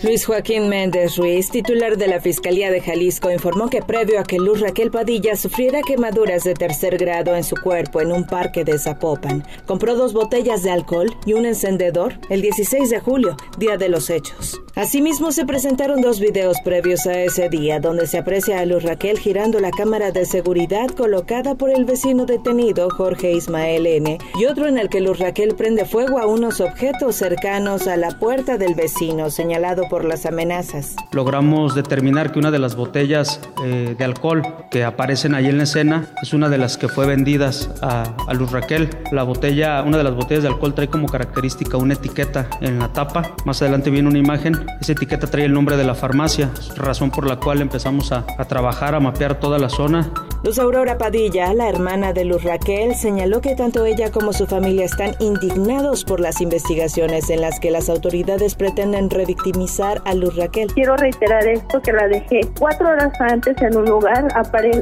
Luis Joaquín Méndez Ruiz, titular de la Fiscalía de Jalisco, informó que previo a que Luz Raquel Padilla sufriera quemaduras de tercer grado en su cuerpo en un parque de Zapopan, compró dos botellas de alcohol y un encendedor el 16 de julio, día de los hechos. Asimismo, se presentaron dos videos previos a ese día, donde se aprecia a Luz Raquel girando la cámara de seguridad colocada por el vecino detenido Jorge Ismael N. y otro en el que Luz Raquel prende fuego a unos objetos cercanos a la puerta del vecino, señalado por las amenazas. Logramos determinar que una de las botellas eh, de alcohol que aparecen ahí en la escena es una de las que fue vendidas a, Luz Raquel. La botella, una de las botellas de alcohol trae como característica una etiqueta en la tapa. Más adelante viene una imagen. Esa etiqueta trae el nombre de la farmacia, razón por la cual empezamos a trabajar, a mapear toda la zona Luz Aurora Padilla, la hermana de Luz Raquel, señaló que tanto ella como su familia están indignados por las investigaciones en las que las autoridades pretenden revictimizar a Luz Raquel. Quiero reiterar esto que la dejé cuatro horas antes en un lugar,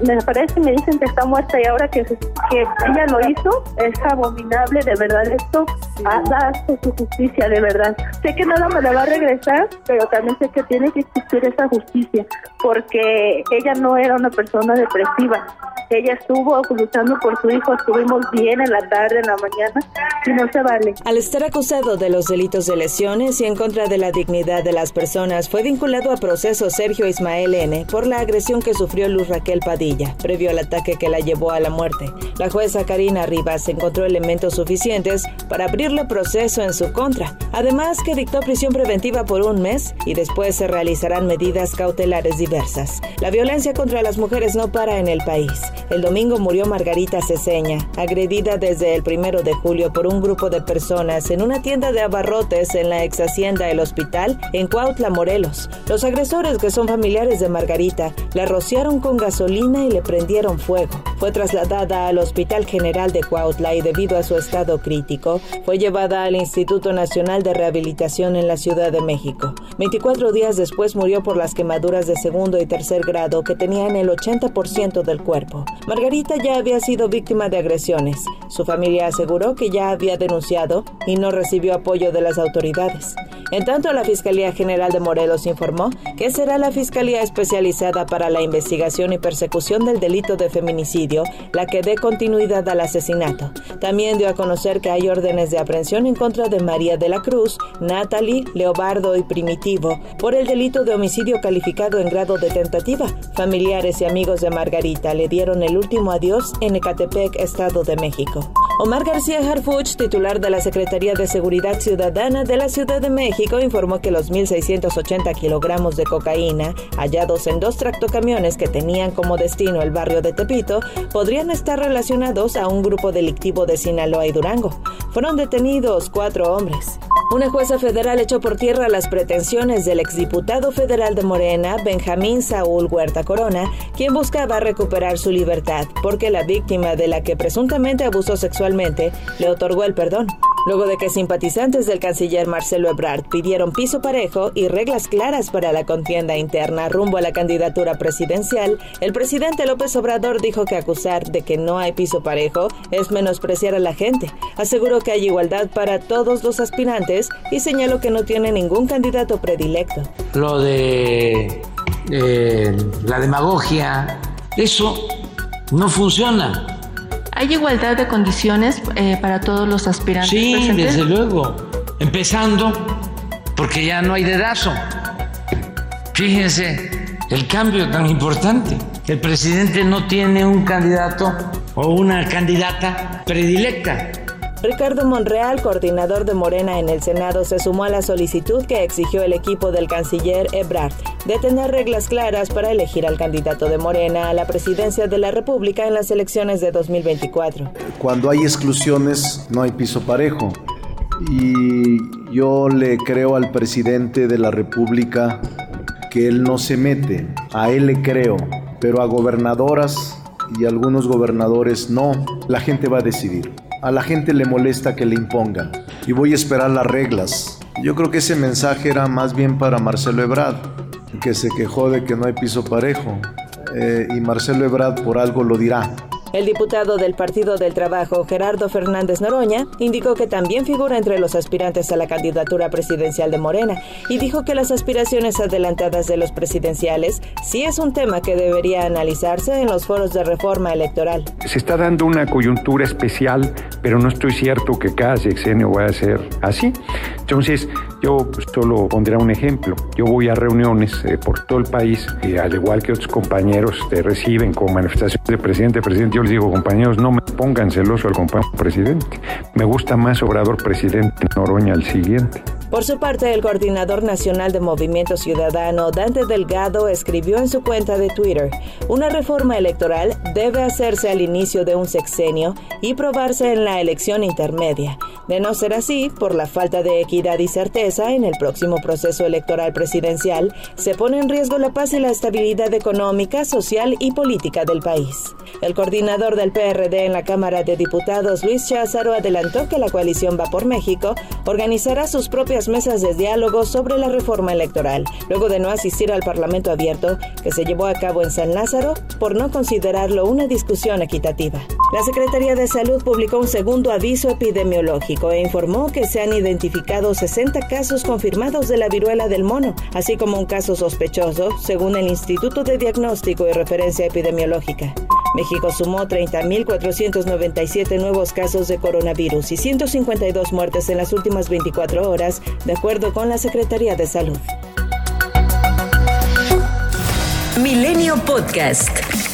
me aparece y me dicen que está muerta y ahora que, ella lo hizo, es abominable, de verdad esto da su justicia, de verdad. Sé que nada me la va a regresar, pero también sé que tiene que existir esa justicia, porque ella no era una persona depresiva ella estuvo luchando por su hijo, estuvimos bien en la tarde, en la mañana, y no se vale. Al estar acusado de los delitos de lesiones y en contra de la dignidad de las personas, fue vinculado a proceso Sergio Ismael N. por la agresión que sufrió Luz Raquel Padilla, previo al ataque que la llevó a la muerte. La jueza Karina Rivas encontró elementos suficientes para abrirle proceso en su contra, además que dictó prisión preventiva por un mes y después se realizarán medidas cautelares diversas. La violencia contra las mujeres no para en el país el domingo murió Margarita Ceseña, agredida desde el primero de julio por un grupo de personas en una tienda de abarrotes en la ex hacienda El Hospital en Cuautla, Morelos. Los agresores, que son familiares de Margarita, la rociaron con gasolina y le prendieron fuego. Fue trasladada al Hospital General de Cuautla y debido a su estado crítico, fue llevada al Instituto Nacional de Rehabilitación en la Ciudad de México. 24 días después murió por las quemaduras de segundo y tercer grado que tenían el 80% del cuerpo. Margarita ya había sido víctima de agresiones. Su familia aseguró que ya había denunciado y no recibió apoyo de las autoridades. En tanto, la Fiscalía General de Morelos informó que será la Fiscalía Especializada para la Investigación y Persecución del Delito de Feminicidio la que dé continuidad al asesinato. También dio a conocer que hay órdenes de aprehensión en contra de María de la Cruz, Natalie, Leobardo y Primitivo por el delito de homicidio calificado en grado de tentativa. Familiares y amigos de Margarita le dieron el último adiós en Ecatepec, Estado de México. Omar García Harfuch, titular de la Secretaría de Seguridad Ciudadana de la Ciudad de México, informó que los 1.680 kilogramos de cocaína hallados en dos tractocamiones que tenían como destino el barrio de Tepito podrían estar relacionados a un grupo delictivo de Sinaloa y Durango. Fueron detenidos cuatro hombres. Una jueza federal echó por tierra las pretensiones del exdiputado federal de Morena, Benjamín Saúl Huerta Corona, quien buscaba recuperar su libertad porque la víctima de la que presuntamente abusó sexualmente le otorgó el perdón. Luego de que simpatizantes del canciller Marcelo Ebrard pidieron piso parejo y reglas claras para la contienda interna rumbo a la candidatura presidencial, el presidente López Obrador dijo que acusar de que no hay piso parejo es menospreciar a la gente. Aseguró que hay igualdad para todos los aspirantes y señaló que no tiene ningún candidato predilecto. Lo de eh, la demagogia, eso no funciona. ¿Hay igualdad de condiciones eh, para todos los aspirantes? Sí, desde luego. Empezando porque ya no hay dedazo. Fíjense el cambio tan importante. El presidente no tiene un candidato o una candidata predilecta. Ricardo Monreal, coordinador de Morena en el Senado, se sumó a la solicitud que exigió el equipo del canciller Ebrard de tener reglas claras para elegir al candidato de Morena a la presidencia de la República en las elecciones de 2024. Cuando hay exclusiones no hay piso parejo. Y yo le creo al presidente de la República que él no se mete, a él le creo, pero a gobernadoras y algunos gobernadores no, la gente va a decidir. A la gente le molesta que le impongan y voy a esperar las reglas. Yo creo que ese mensaje era más bien para Marcelo Ebrard, que se quejó de que no hay piso parejo. Eh, y Marcelo Ebrard por algo lo dirá. El diputado del Partido del Trabajo, Gerardo Fernández Noroña, indicó que también figura entre los aspirantes a la candidatura presidencial de Morena y dijo que las aspiraciones adelantadas de los presidenciales sí es un tema que debería analizarse en los foros de reforma electoral. Se está dando una coyuntura especial, pero no estoy cierto que cada sexenio vaya a ser así. Entonces, yo solo pondré un ejemplo. Yo voy a reuniones eh, por todo el país y al igual que otros compañeros te reciben como manifestaciones de presidente, presidente, yo les digo, compañeros, no me pongan celoso al compañero presidente. Me gusta más Obrador presidente Noroña al siguiente. Por su parte, el coordinador nacional de Movimiento Ciudadano, Dante Delgado, escribió en su cuenta de Twitter, una reforma electoral debe hacerse al inicio de un sexenio y probarse en la elección intermedia. De no ser así, por la falta de equidad y certeza en el próximo proceso electoral presidencial, se pone en riesgo la paz y la estabilidad económica, social y política del país. El coordinador del PRD en la Cámara de Diputados, Luis Cházaro, adelantó que la coalición Va por México organizará sus propias mesas de diálogo sobre la reforma electoral, luego de no asistir al Parlamento abierto que se llevó a cabo en San Lázaro por no considerarlo una discusión equitativa. La Secretaría de Salud publicó un segundo aviso epidemiológico e informó que se han identificado 60 casos confirmados de la viruela del mono, así como un caso sospechoso, según el Instituto de Diagnóstico y Referencia Epidemiológica. México sumó 30.497 nuevos casos de coronavirus y 152 muertes en las últimas 24 horas, de acuerdo con la Secretaría de Salud. Milenio Podcast.